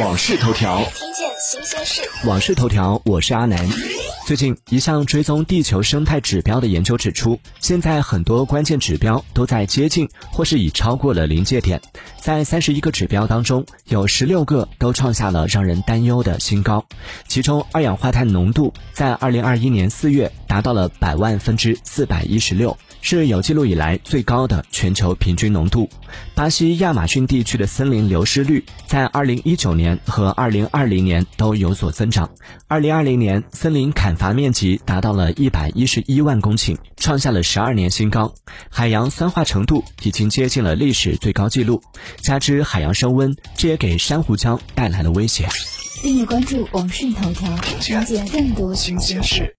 往事头条，听见新鲜事。往事头条，我是阿南。最近，一项追踪地球生态指标的研究指出，现在很多关键指标都在接近或是已超过了临界点。在三十一个指标当中，有十六个都创下了让人担忧的新高。其中，二氧化碳浓度在二零二一年四月达到了百万分之四百一十六。是有记录以来最高的全球平均浓度。巴西亚马逊地区的森林流失率在2019年和2020年都有所增长。2020年，森林砍伐面积达到了一百一十一万公顷，创下了十二年新高。海洋酸化程度已经接近了历史最高纪录。加之海洋升温，这也给珊瑚礁带来了威胁。订阅关注网讯头条，了解更多新鲜事。